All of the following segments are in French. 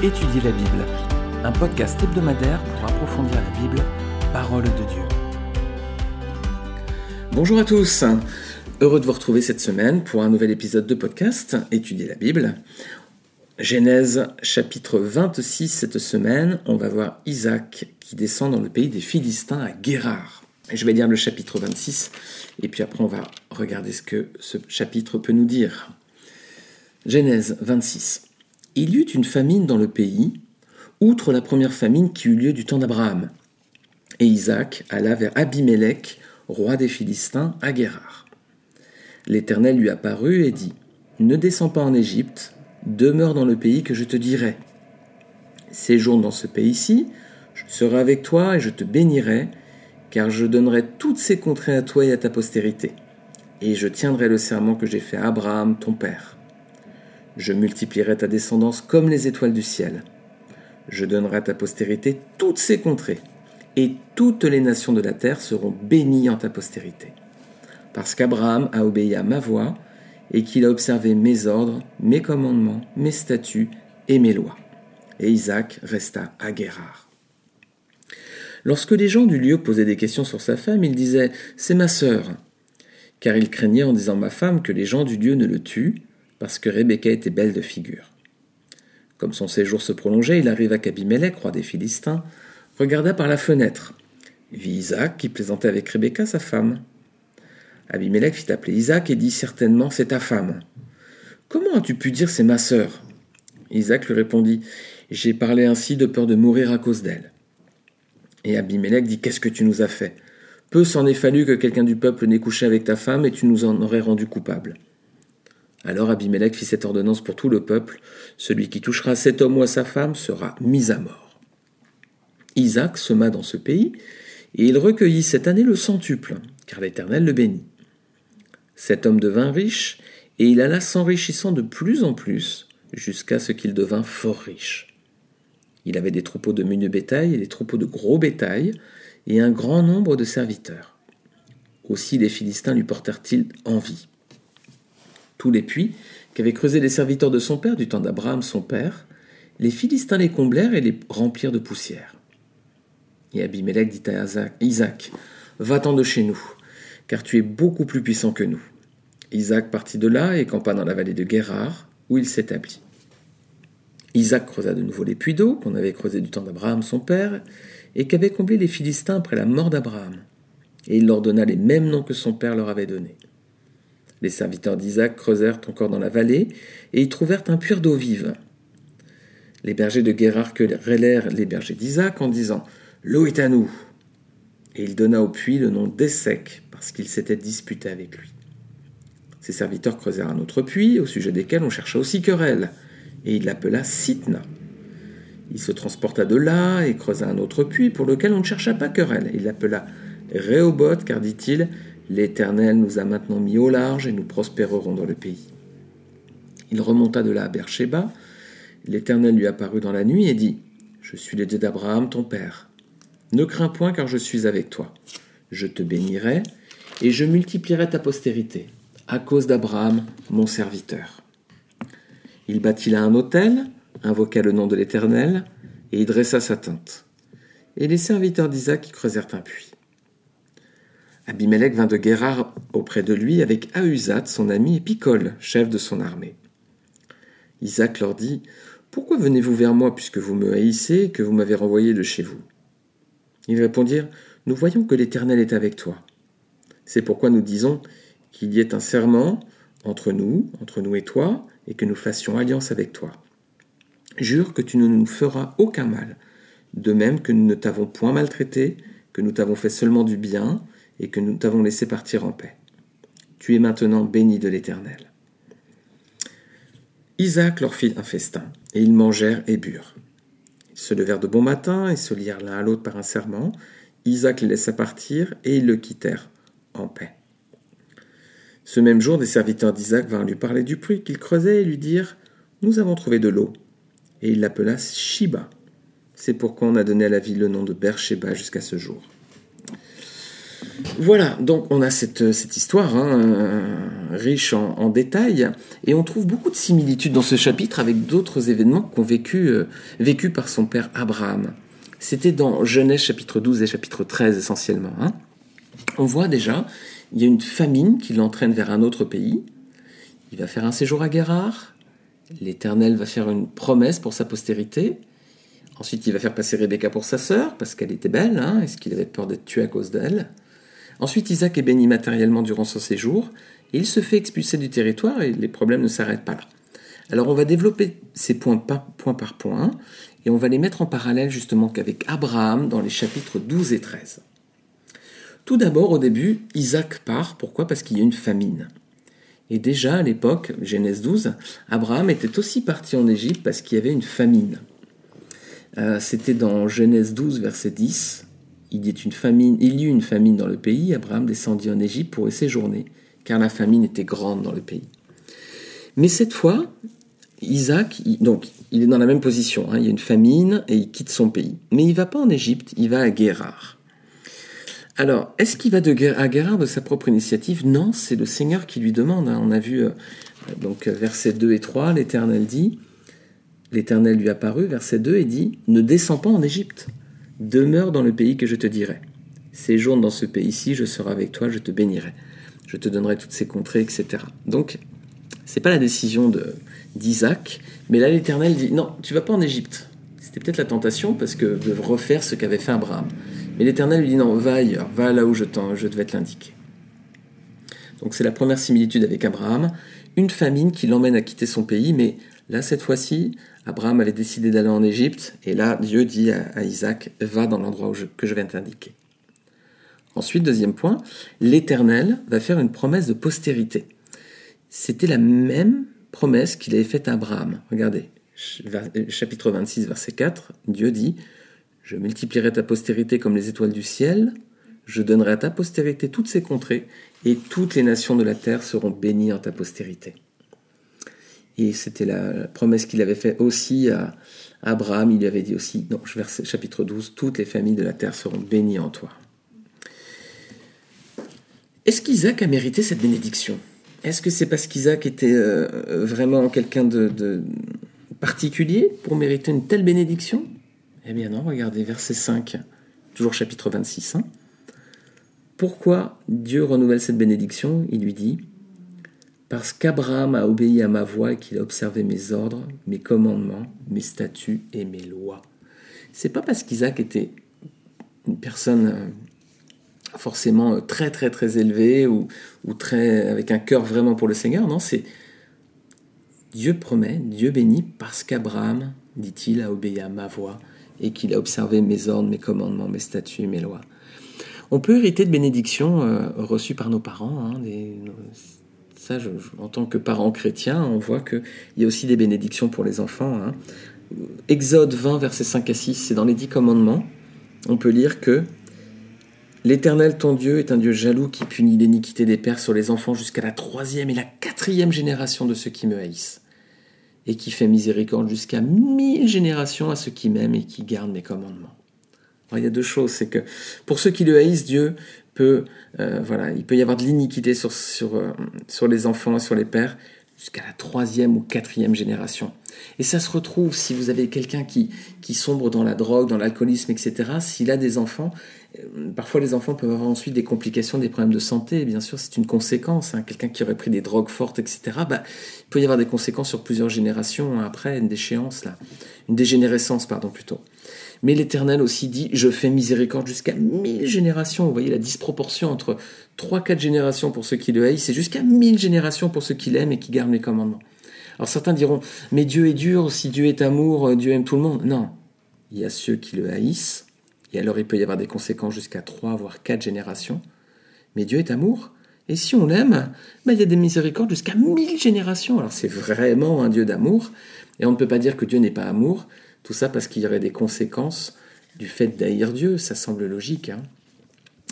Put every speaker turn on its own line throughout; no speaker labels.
Étudier la Bible, un podcast hebdomadaire pour approfondir la Bible, parole de Dieu.
Bonjour à tous, heureux de vous retrouver cette semaine pour un nouvel épisode de podcast Étudier la Bible. Genèse chapitre 26 cette semaine, on va voir Isaac qui descend dans le pays des Philistins à Guérard. Je vais lire le chapitre 26 et puis après on va regarder ce que ce chapitre peut nous dire. Genèse 26. Il y eut une famine dans le pays, outre la première famine qui eut lieu du temps d'Abraham. Et Isaac alla vers Abimélec, roi des Philistins, à Guérard. L'Éternel lui apparut et dit Ne descends pas en Égypte, demeure dans le pays que je te dirai. Séjourne dans ce pays-ci, je serai avec toi et je te bénirai, car je donnerai toutes ces contrées à toi et à ta postérité. Et je tiendrai le serment que j'ai fait à Abraham, ton père. Je multiplierai ta descendance comme les étoiles du ciel. Je donnerai à ta postérité toutes ces contrées, et toutes les nations de la terre seront bénies en ta postérité. Parce qu'Abraham a obéi à ma voix, et qu'il a observé mes ordres, mes commandements, mes statuts et mes lois. Et Isaac resta à Guérard. Lorsque les gens du lieu posaient des questions sur sa femme, il disait C'est ma sœur. Car il craignait en disant ma femme que les gens du lieu ne le tuent, parce que Rebecca était belle de figure. Comme son séjour se prolongeait, il arriva qu'Abimelech, roi des Philistins, regarda par la fenêtre, vit Isaac qui plaisantait avec Rebecca, sa femme. Abimelech fit appeler Isaac et dit certainement c'est ta femme. Comment as-tu pu dire c'est ma sœur? Isaac lui répondit J'ai parlé ainsi de peur de mourir à cause d'elle. Et Abimelech dit Qu'est-ce que tu nous as fait? Peu s'en est fallu que quelqu'un du peuple n'ait couché avec ta femme et tu nous en aurais rendu coupable. Alors Abimelech fit cette ordonnance pour tout le peuple Celui qui touchera cet homme ou à sa femme sera mis à mort. Isaac sema dans ce pays, et il recueillit cette année le centuple, car l'Éternel le bénit. Cet homme devint riche, et il alla s'enrichissant de plus en plus, jusqu'à ce qu'il devint fort riche. Il avait des troupeaux de menu bétail et des troupeaux de gros bétail, et un grand nombre de serviteurs. Aussi les Philistins lui portèrent-ils envie tous les puits qu'avaient creusés les serviteurs de son père du temps d'Abraham son père, les Philistins les comblèrent et les remplirent de poussière. Et Abimelech dit à Isaac, Va-t'en de chez nous, car tu es beaucoup plus puissant que nous. Isaac partit de là et campa dans la vallée de Guérard, où il s'établit. Isaac creusa de nouveau les puits d'eau qu'on avait creusés du temps d'Abraham son père, et qu'avaient comblés les Philistins après la mort d'Abraham. Et il leur donna les mêmes noms que son père leur avait donnés. Les serviteurs d'Isaac creusèrent encore dans la vallée, et y trouvèrent un puits d'eau vive. Les bergers de Guérard querellèrent les bergers d'Isaac en disant L'eau est à nous. Et il donna au puits le nom d'Essec, parce qu'il s'était disputé avec lui. Ses serviteurs creusèrent un autre puits, au sujet desquels on chercha aussi querelle, et il l'appela Sitna. Il se transporta de là et creusa un autre puits pour lequel on ne chercha pas querelle. Il l'appela Réoboth, car dit-il, L'Éternel nous a maintenant mis au large et nous prospérerons dans le pays. Il remonta de là à Beersheba. L'Éternel lui apparut dans la nuit et dit Je suis le Dieu d'Abraham, ton père. Ne crains point, car je suis avec toi. Je te bénirai et je multiplierai ta postérité, à cause d'Abraham, mon serviteur. Il bâtit là un autel, invoqua le nom de l'Éternel, et y dressa sa tente. Et les serviteurs d'Isaac y creusèrent un puits. Abimelech vint de Guérard auprès de lui avec Ahuzat, son ami, et Picol, chef de son armée. Isaac leur dit Pourquoi venez-vous vers moi puisque vous me haïssez et que vous m'avez renvoyé de chez vous? Ils répondirent Nous voyons que l'Éternel est avec toi. C'est pourquoi nous disons qu'il y ait un serment entre nous, entre nous et toi, et que nous fassions alliance avec toi. Jure que tu ne nous feras aucun mal, de même que nous ne t'avons point maltraité, que nous t'avons fait seulement du bien, et que nous t'avons laissé partir en paix. Tu es maintenant béni de l'Éternel. Isaac leur fit un festin, et ils mangèrent et burent. Ils se levèrent de bon matin et se lièrent l'un à l'autre par un serment. Isaac les laissa partir, et ils le quittèrent en paix. Ce même jour, des serviteurs d'Isaac vinrent lui parler du puits qu'il creusait et lui dirent Nous avons trouvé de l'eau. Et il l'appela Shiba. C'est pourquoi on a donné à la ville le nom de Beersheba jusqu'à ce jour. Voilà, donc on a cette, cette histoire hein, euh, riche en, détails, et on trouve beaucoup de similitudes dans ce chapitre avec d'autres événements qu'ont vécu, euh, vécu par son père Abraham. C'était dans Genèse chapitre 12 et chapitre 13 essentiellement. Hein. On voit déjà, il y a une famine qui l'entraîne vers un autre pays. Il va faire un séjour à Guérard. L'Éternel va faire une promesse pour sa postérité. Ensuite, il va faire passer Rebecca pour sa sœur, parce qu'elle était belle, hein, est-ce qu'il avait peur d'être tué à cause d'elle Ensuite, Isaac est béni matériellement durant son séjour, et il se fait expulser du territoire, et les problèmes ne s'arrêtent pas là. Alors, on va développer ces points par, point par point, et on va les mettre en parallèle justement qu'avec Abraham dans les chapitres 12 et 13. Tout d'abord, au début, Isaac part. Pourquoi? Parce qu'il y a une famine. Et déjà à l'époque, Genèse 12, Abraham était aussi parti en Égypte parce qu'il y avait une famine. Euh, c'était dans Genèse 12, verset 10. Il y, une famine, il y eut une famine dans le pays. Abraham descendit en Égypte pour y séjourner, car la famine était grande dans le pays. Mais cette fois, Isaac, donc, il est dans la même position. Hein. il y a une famine et il quitte son pays. Mais il va pas en Égypte, il va à Guérard. Alors, est-ce qu'il va de à Guérard de sa propre initiative? Non, c'est le Seigneur qui lui demande. Hein. On a vu, euh, donc, versets 2 et 3, l'Éternel dit L'Éternel lui apparut, verset 2, et dit Ne descends pas en Égypte, demeure dans le pays que je te dirai. Séjourne dans ce pays-ci, je serai avec toi, je te bénirai. Je te donnerai toutes ces contrées, etc. Donc, c'est pas la décision d'Isaac, mais là l'Éternel dit non, tu vas pas en Égypte. C'était peut-être la tentation parce que de refaire ce qu'avait fait Abraham. Mais l'Éternel lui dit non, va ailleurs, va là où je, je devais te l'indiquer. Donc c'est la première similitude avec Abraham, une famine qui l'emmène à quitter son pays, mais là cette fois-ci, Abraham avait décidé d'aller en Égypte, et là Dieu dit à, Isaac, va dans l'endroit que je viens t'indiquer. Ensuite, deuxième point, l'Éternel va faire une promesse de postérité. C'était la même promesse qu'il avait faite à Abraham. Regardez, chapitre 26, verset 4, Dieu dit, Je multiplierai ta postérité comme les étoiles du ciel, je donnerai à ta postérité toutes ces contrées, et toutes les nations de la terre seront bénies en ta postérité. Et c'était la promesse qu'il avait faite aussi à Abraham, il lui avait dit aussi, verset chapitre 12, toutes les familles de la terre seront bénies en toi. Est-ce qu'Isaac a mérité cette bénédiction? Est-ce que c'est parce qu'Isaac était euh, vraiment quelqu'un de, particulier pour mériter une telle bénédiction? Eh bien non, regardez, verset 5, toujours chapitre 26. Hein. Pourquoi Dieu renouvelle cette bénédiction? Il lui dit, parce qu'Abraham a obéi à ma voix et qu'il a observé mes ordres, mes commandements, mes statuts et mes lois. C'est pas parce qu'Isaac était une personne euh, forcément euh, très très très élevé ou, ou très avec un cœur vraiment pour le Seigneur. Non, c'est Dieu promet, Dieu bénit parce qu'Abraham, dit-il, a obéi à ma voix et qu'il a observé mes ordres, mes commandements, mes statuts, mes lois. On peut hériter de bénédictions euh, reçues par nos parents. Hein, en tant que parents chrétiens, on voit qu'il y a aussi des bénédictions pour les enfants. Hein. Exode 20, versets 5 à 6, c'est dans les dix commandements. On peut lire que L'Éternel ton Dieu est un Dieu jaloux qui punit l'iniquité des pères sur les enfants jusqu'à la troisième et la quatrième génération de ceux qui me haïssent, et qui fait miséricorde jusqu'à mille générations à ceux qui m'aiment et qui gardent mes commandements. il y a deux choses, c'est que pour ceux qui le haïssent, Dieu euh, il peut y avoir de l'iniquité sur, sur, euh, sur les enfants sur les pères jusqu'à la troisième ou quatrième génération. Et ça se retrouve si vous avez quelqu'un qui, qui sombre dans la drogue, dans l'alcoolisme, etc. S'il a des enfants, euh, parfois les enfants peuvent avoir ensuite des complications, des problèmes de santé. Bien sûr, c'est une conséquence. Hein. Quelqu'un qui aurait pris des drogues fortes, etc. Bah, il peut y avoir des conséquences sur plusieurs générations après, une déchéance là, une dégénérescence, pardon plutôt. Mais l'Éternel aussi dit, je fais miséricorde jusqu'à mille générations. Vous voyez la disproportion entre trois, quatre générations pour ceux qui le haïssent, et jusqu'à mille générations pour ceux qui l'aiment et qui gardent les commandements. Alors certains diront, mais Dieu est dur, si Dieu est amour, euh, Dieu aime tout le monde. Non, il y a ceux qui le haïssent, et alors il peut y avoir des conséquences jusqu'à trois, voire quatre générations. Mais Dieu est amour, et si on l'aime, ben, il y a des miséricordes jusqu'à mille générations. Alors c'est vraiment un Dieu d'amour, et on ne peut pas dire que Dieu n'est pas amour, tout ça parce qu'il y aurait des conséquences du fait d'haïr Dieu, ça semble logique. Hein.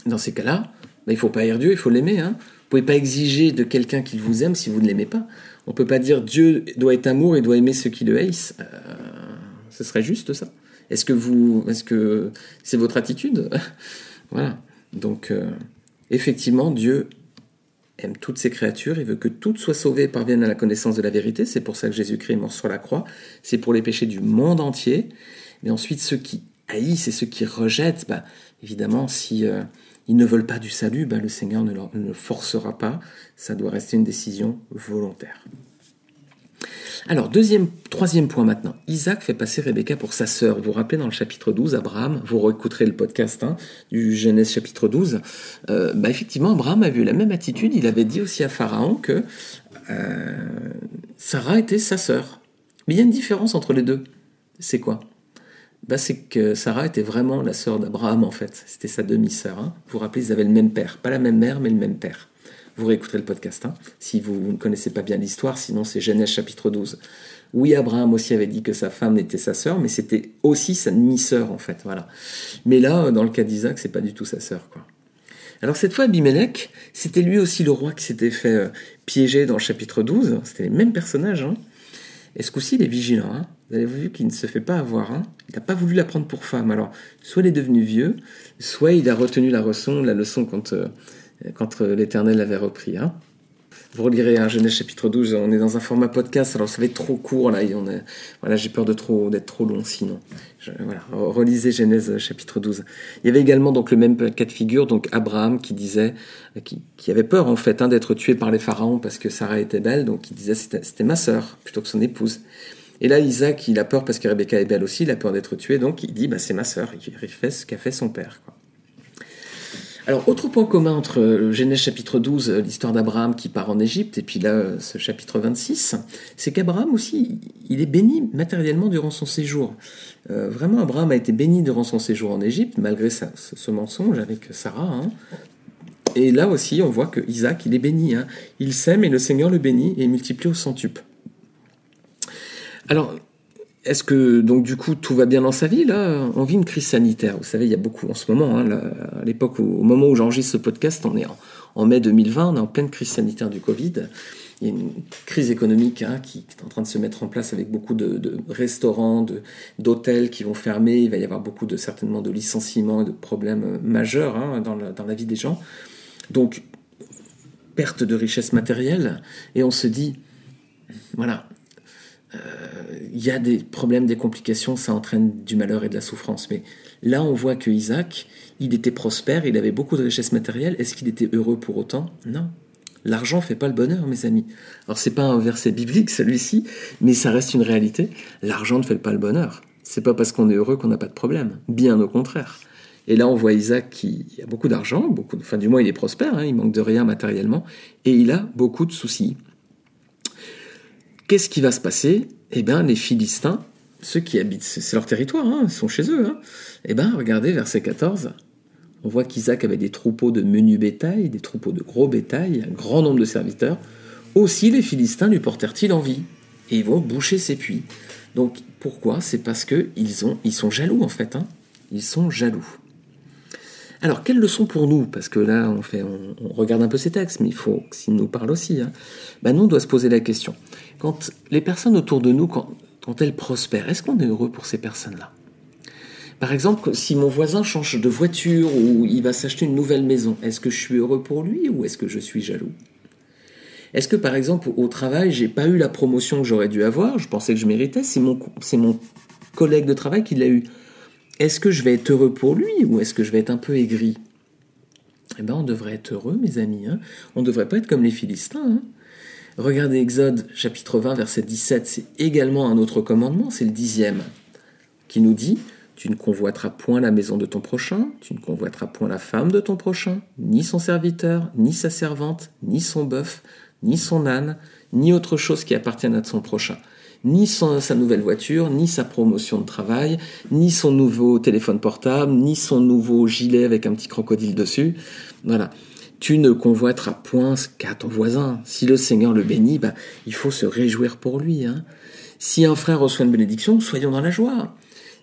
Dans ces cas-là, ben, il ne faut pas haïr Dieu, il faut l'aimer. Hein. Vous ne pouvez pas exiger de quelqu'un qu'il vous aime si vous ne l'aimez pas. On ne peut pas dire Dieu doit être amour et doit aimer ceux qui le haïssent. Euh, ce serait juste ça. Est-ce que vous, est-ce que c'est votre attitude Voilà. Donc, euh, Effectivement, Dieu aime toutes ses créatures, il veut que toutes soient sauvées et parviennent à la connaissance de la vérité. C'est pour ça que Jésus-Christ est mort sur la croix. C'est pour les péchés du monde entier. Mais ensuite, ceux qui haïssent et ceux qui rejettent, bah, évidemment, si euh, ils ne veulent pas du salut, bah, le Seigneur ne, ne forcera pas. Ça doit rester une décision volontaire. Alors, deuxième, troisième point maintenant. Isaac fait passer Rebecca pour sa sœur. Vous vous rappelez dans le chapitre 12, Abraham, vous réécouterez le podcast hein, du Genèse chapitre 12, euh, bah effectivement, Abraham a eu la même attitude. Il avait dit aussi à Pharaon que euh, Sarah était sa sœur. Mais il y a une différence entre les deux. C'est quoi? Bah, C'est que Sarah était vraiment la sœur d'Abraham en fait. C'était sa demi-sœur. Hein. Vous vous rappelez, ils avaient le même père. Pas la même mère, mais le même père. Vous réécouterez le podcast hein, si vous ne connaissez pas bien l'histoire, sinon c'est Genèse chapitre 12. Oui, Abraham aussi avait dit que sa femme était sa sœur, mais c'était aussi sa demi-sœur en fait. Voilà. Mais là, dans le cas d'Isaac, c'est pas du tout sa sœur. Quoi. Alors cette fois, Abimelech, c'était lui aussi le roi qui s'était fait euh, piéger dans le chapitre 12. C'était les mêmes personnages. Hein. Et ce coup-ci, il est vigilant. Hein. Vous avez vu qu'il ne se fait pas avoir. Hein. Il n'a pas voulu la prendre pour femme. Alors, soit il est devenu vieux, soit il a retenu la leçon, quand euh, euh, l'Éternel avait repris. Hein. Vous relirez un Genèse chapitre 12, on est dans un format podcast, alors ça va être trop court là, voilà, j'ai peur de trop d'être trop long sinon. relisez Genèse chapitre 12. Il y avait également donc le même cas de figure, donc Abraham qui disait, qui, qui avait peur en fait hein, d'être tué par les pharaons parce que Sarah était belle, donc il disait c'était ma sœur plutôt que son épouse. Et là, Isaac, il a peur parce que Rebecca est belle aussi, il a peur d'être tué, donc il dit bah, c'est ma sœur, il fait ce qu'a fait son père. Alors, autre point commun entre le Genèse chapitre 12, euh, l'histoire d'Abraham qui part en Égypte, et puis là, euh, ce chapitre 26, c'est qu'Abraham aussi, il est béni matériellement durant son séjour. Euh, vraiment, Abraham a été béni durant son séjour en Égypte, malgré ce, mensonge avec Sarah. Hein. Et là aussi, on voit que Isaac, il est béni. Hein. Il sème et le Seigneur le bénit et multiplie au centuple. Alors, est-ce que donc du coup tout va bien dans sa vie là? On vit une crise sanitaire. Vous savez, il y a beaucoup en ce moment. Hein, à l'époque, au moment où j'enregistre ce podcast, on est en, mai 2020, on est en pleine crise sanitaire du Covid. Il y a une crise économique hein, qui est en train de se mettre en place avec beaucoup de, restaurants, d'hôtels qui vont fermer. Il va y avoir beaucoup de certainement de licenciements et de problèmes majeurs hein, dans, la, dans la vie des gens. Donc perte de richesse matérielle. Et on se dit, voilà, il y a des problèmes, des complications, ça entraîne du malheur et de la souffrance. Mais là, on voit que Isaac, il était prospère, il avait beaucoup de richesses matérielles. Est-ce qu'il était heureux pour autant? Non. L'argent fait pas le bonheur, mes amis. Alors c'est pas un verset biblique celui-ci, mais ça reste une réalité. L'argent ne fait pas le bonheur. C'est pas parce qu'on est heureux qu'on n'a pas de problème. Bien au contraire. Et là, on voit Isaac qui a beaucoup d'argent, beaucoup, enfin du moins il est prospère, hein, il manque de rien matériellement, et il a beaucoup de soucis. Qu'est-ce qui va se passer? Eh bien, les Philistins, ceux qui habitent, c'est leur territoire, hein, ils sont chez eux. Hein. Eh bien, regardez, verset 14, on voit qu'Isaac avait des troupeaux de menu bétail, des troupeaux de gros bétail, un grand nombre de serviteurs. Aussi, les Philistins lui portèrent-ils envie et ils vont boucher ses puits. Donc, pourquoi? C'est parce qu'ils ils sont jaloux, en fait. Hein. Ils sont jaloux. Alors, quelle leçon pour nous? Parce que là, on, fait, on, regarde un peu ces textes, mais il faut qu'ils nous parlent aussi. Hein. Ben, nous, on doit se poser la question. Quand les personnes autour de nous, quand, elles prospèrent, est-ce qu'on est heureux pour ces personnes-là? Par exemple, si mon voisin change de voiture ou il va s'acheter une nouvelle maison, est-ce que je suis heureux pour lui ou est-ce que je suis jaloux? Est-ce que, par exemple, au travail, j'ai pas eu la promotion que j'aurais dû avoir? Je pensais que je méritais. C'est mon collègue de travail qui l'a eu est-ce que je vais être heureux pour lui ou est-ce que je vais être un peu aigri? Eh bien, on devrait être heureux, mes amis. Hein. on ne devrait pas être comme les Philistins. Hein. Regardez Exode chapitre 20, verset 17, c'est également un autre commandement, c'est le dixième, qui nous dit Tu ne convoiteras point la maison de ton prochain, tu ne convoiteras point la femme de ton prochain, ni son serviteur, ni sa servante, ni son bœuf, ni son âne, ni autre chose qui appartienne à son prochain ni sa nouvelle voiture, ni sa promotion de travail, ni son nouveau téléphone portable, ni son nouveau gilet avec un petit crocodile dessus. Voilà. Tu ne convoiteras point ce qu'a ton voisin. Si le Seigneur le bénit, bah, il faut se réjouir pour lui. Hein. Si un frère reçoit une bénédiction, soyons dans la joie.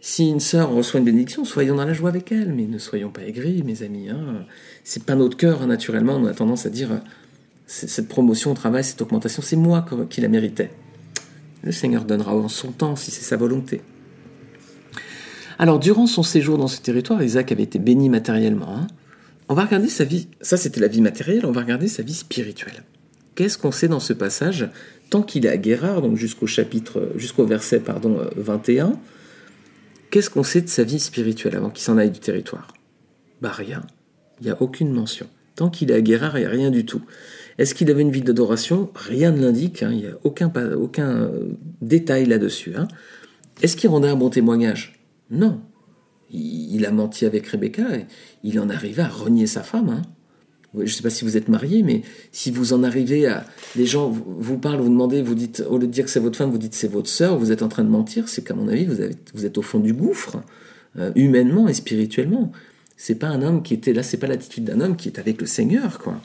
Si une sœur reçoit une bénédiction, soyons dans la joie avec elle. Mais ne soyons pas aigris, mes amis. Hein. C'est pas notre cœur, hein, naturellement. On a tendance à dire cette promotion au travail, cette augmentation, c'est moi qui la méritais. Le Seigneur donnera en son temps si c'est sa volonté. Alors, durant son séjour dans ce territoire, Isaac avait été béni matériellement. Hein. on va regarder sa vie, ça c'était la vie matérielle, on va regarder sa vie spirituelle. Qu'est-ce qu'on sait dans ce passage Tant qu'il est à Guérard, donc jusqu'au chapitre, jusqu'au verset pardon, 21, qu'est-ce qu'on sait de sa vie spirituelle avant qu'il s'en aille du territoire? Bah rien. Il n'y a aucune mention. Tant qu'il est à Guérard, il n'y a rien du tout. Est-ce qu'il avait une vie d'adoration? Rien ne l'indique, hein. il n'y a aucun, euh, détail là-dessus. Hein. Est-ce qu'il rendait un bon témoignage? Non. Il, a menti avec Rebecca, et il en arrivait à renier sa femme. Hein. Je ne sais pas si vous êtes marié, mais si vous en arrivez à... Les gens vous parlent, vous demandez, vous dites, au lieu de dire que c'est votre femme, vous dites c'est votre sœur, vous êtes en train de mentir, c'est qu'à mon avis, vous êtes au fond du gouffre, euh, humainement et spirituellement. C'est pas un homme qui était là, c'est pas l'attitude d'un homme qui est avec le Seigneur, quoi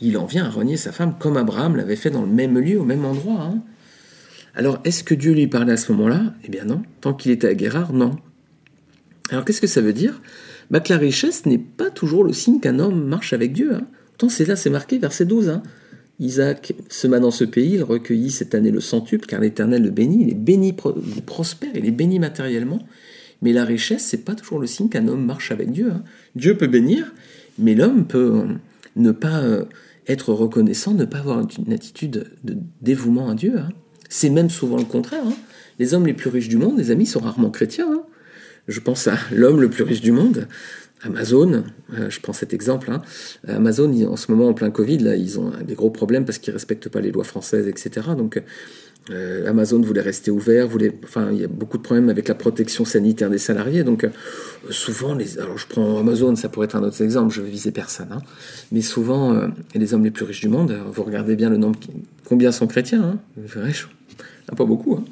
il en vient à renier sa femme comme Abraham l'avait fait dans le même lieu, au même endroit. Hein. Alors, est-ce que Dieu lui parlait à ce moment-là? Eh bien non. Tant qu'il était à Guérard, non. Alors, qu'est-ce que ça veut dire? Bah, Que la richesse n'est pas toujours le signe qu'un homme marche avec Dieu. Hein. C'est là, c'est marqué, verset 12. Hein. Isaac sema dans ce pays, il recueillit cette année le centuple, car l'Éternel le bénit, il est béni, il prospère, il est béni matériellement. Mais la richesse, c'est pas toujours le signe qu'un homme marche avec Dieu. Hein. Dieu peut bénir, mais l'homme peut ne pas euh, être reconnaissant, ne pas avoir une attitude de dévouement à Dieu. Hein. C'est même souvent le contraire. Hein. Les hommes les plus riches du monde, les amis, sont rarement chrétiens. Hein. Je pense à l'homme le plus riche du monde, Amazon, euh, je prends cet exemple. Amazon, en ce moment, en plein Covid, là, ils ont des gros problèmes parce qu'ils respectent pas les lois françaises, etc. Donc, euh, Amazon voulait rester ouvert, voulait, enfin, il y a beaucoup de problèmes avec la protection sanitaire des salariés. Donc, euh, souvent, les, alors je prends Amazon, ça pourrait être un autre exemple, je vais viser personne, hein. mais souvent, euh, les hommes les plus riches du monde, vous regardez bien le nombre, combien sont chrétiens, hein, pas beaucoup. Hein.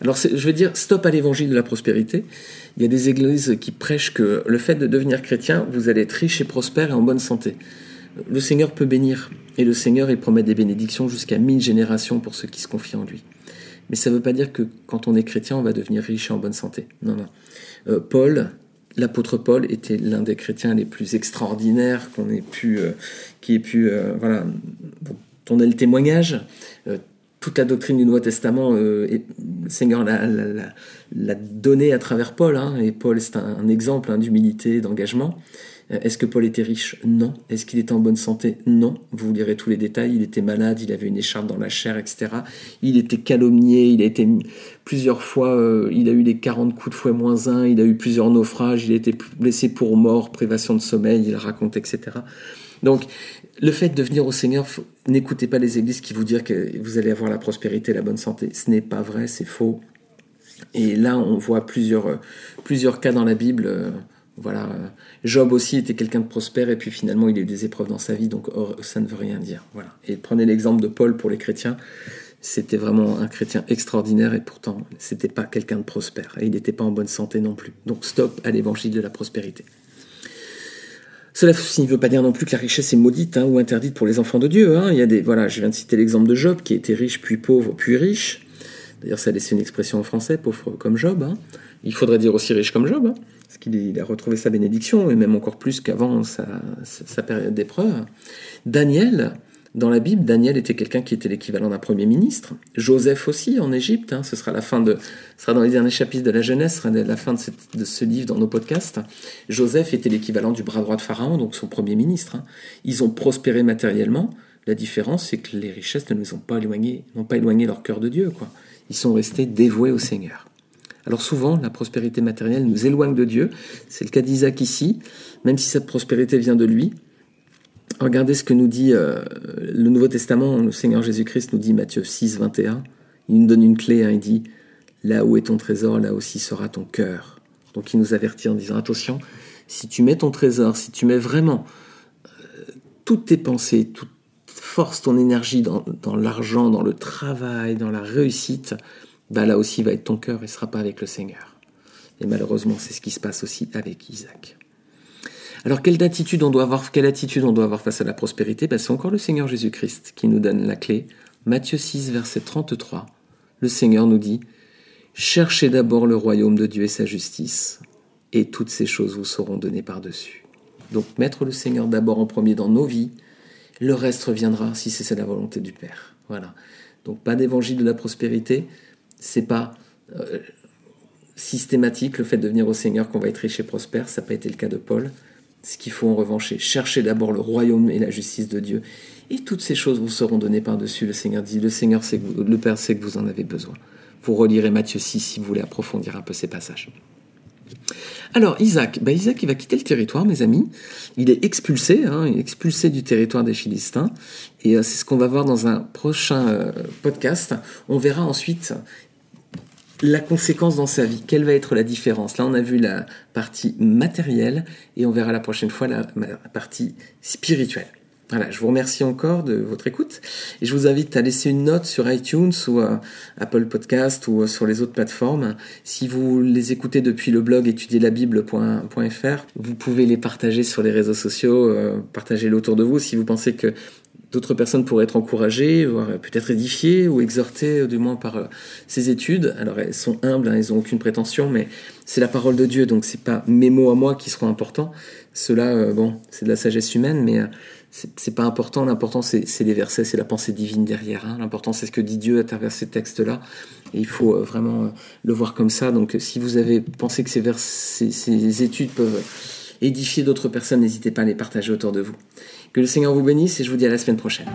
Alors, je veux dire, stop à l'évangile de la prospérité. Il y a des églises qui prêchent que le fait de devenir chrétien, vous allez être riche et prospère et en bonne santé. Le Seigneur peut bénir, et le Seigneur il promet des bénédictions jusqu'à mille générations pour ceux qui se confient en lui. Mais ça ne veut pas dire que quand on est chrétien, on va devenir riche et en bonne santé. Non, non. Euh, Paul, l'apôtre Paul, était l'un des chrétiens les plus extraordinaires qu'on ait pu, euh, qui ait pu, euh, voilà, dont on a le témoignage. toute la doctrine du Nouveau Testament, et le Seigneur l'a donnée à travers Paul. Hein, et Paul, c'est un, exemple hein, d'humilité, d'engagement. Euh, est-ce que Paul était riche Non. Est-ce qu'il était en bonne santé Non. Vous lirez tous les détails. Il était malade, il avait une écharpe dans la chair, etc. Il était calomnié, il a été plusieurs fois, euh, il a eu les 40 coups de fouet moins un, il a eu plusieurs naufrages, il a été blessé pour mort, privation de sommeil, il raconte, etc. Donc, le fait de venir au Seigneur, n'écoutez pas les églises qui vous disent que vous allez avoir la prospérité, la bonne santé. Ce n'est pas vrai, c'est faux. Et là, on voit plusieurs, euh, plusieurs cas dans la Bible voilà, Job aussi était quelqu'un de prospère et puis finalement il a eu des épreuves dans sa vie, donc ça ne veut rien dire. Voilà. Et prenez l'exemple de Paul pour les chrétiens. C'était vraiment un chrétien extraordinaire et pourtant c'était pas quelqu'un de prospère et il n'était pas en bonne santé non plus. Donc stop à l'évangile de la prospérité. Cela ne veut pas dire non plus que la richesse est maudite hein, ou interdite pour les enfants de Dieu. Hein. Il y a des, voilà, je viens de citer l'exemple de Job qui était riche puis pauvre puis riche. D'ailleurs, ça a laissé une expression en français, pauvre comme Job. Hein. Il faudrait dire aussi riche comme Job, hein, parce qu'il a retrouvé sa bénédiction, et même encore plus qu'avant sa, période d'épreuve. Daniel, dans la Bible, Daniel était quelqu'un qui était l'équivalent d'un premier ministre. Joseph aussi en Égypte, hein, ce sera la fin de, sera dans les derniers chapitres de la Genèse, ce sera la fin de, ce livre dans nos podcasts. Joseph était l'équivalent du bras droit de Pharaon, donc son premier ministre. Ils ont prospéré matériellement. La différence, c'est que les richesses ne nous ont pas éloigné, n'ont pas éloigné leur cœur de Dieu, quoi. Ils sont restés dévoués au Seigneur. Alors souvent, la prospérité matérielle nous éloigne de Dieu. C'est le cas d'Isaac ici, même si cette prospérité vient de lui. Regardez ce que nous dit euh, le Nouveau Testament, le Seigneur Jésus-Christ nous dit Matthieu 6, 21. Il nous donne une clé, hein, il dit Là où est ton trésor, là aussi sera ton cœur. Donc il nous avertit en disant Attention, si tu mets ton trésor, si tu mets vraiment euh, toutes tes pensées, toute force, ton énergie dans, l'argent, dans le travail, dans la réussite, bah là aussi va être ton cœur et sera pas avec le Seigneur. Et malheureusement, c'est ce qui se passe aussi avec Isaac. Alors, quelle attitude on doit avoir, quelle attitude on doit avoir face à la prospérité? Bah, C'est encore le Seigneur Jésus-Christ qui nous donne la clé. Matthieu 6, verset 33. Le Seigneur nous dit Cherchez d'abord le royaume de Dieu et sa justice, et toutes ces choses vous seront données par-dessus. Donc, mettre le Seigneur d'abord en premier dans nos vies, le reste reviendra si c'est la volonté du Père. Voilà. Donc, pas d'évangile de la prospérité, c'est pas euh, systématique le fait de venir au Seigneur qu'on va être riche et prospère, ça n'a pas été le cas de Paul, Ce qu'il faut en revanche, chercher d'abord le royaume et la justice de Dieu. Et toutes ces choses vous seront données par-dessus. Le Seigneur dit, le Seigneur le Père sait que vous en avez besoin. Vous relirez Matthieu 6 si vous voulez approfondir un peu ces passages. Alors Isaac, ben Isaac il va quitter le territoire, mes amis. Il est expulsé, hein, expulsé du territoire des Philistins. Et euh, c'est ce qu'on va voir dans un prochain euh, podcast. On verra ensuite la conséquence dans sa vie. Quelle va être la différence? Là, on a vu la partie matérielle et on verra la prochaine fois la partie spirituelle. Voilà, je vous remercie encore de votre écoute et je vous invite à laisser une note sur iTunes ou euh, Apple Podcast ou euh, sur les autres plateformes. Si vous les écoutez depuis le blog étudierlabible.fr, vous pouvez les partager sur les réseaux sociaux, euh, partager-les autour de vous si vous pensez que d'autres personnes pourraient être encouragées, voire peut-être édifiées ou exhortées, du moins par ces études. Alors elles sont humbles, hein, elles n'ont aucune prétention, mais c'est la parole de Dieu, donc c'est pas mes mots à moi qui seront importants. Cela, bon, c'est de la sagesse humaine, mais c'est pas important. L'important, c'est les versets, c'est la pensée divine derrière. Hein. L'important, c'est ce que dit Dieu à travers ces textes-là. Et il faut euh, vraiment euh, le voir comme ça. Donc, si vous avez pensé que ces, vers, ces études peuvent édifier d'autres personnes, n'hésitez pas à les partager autour de vous. Que le Seigneur vous bénisse et je vous dis à la semaine prochaine.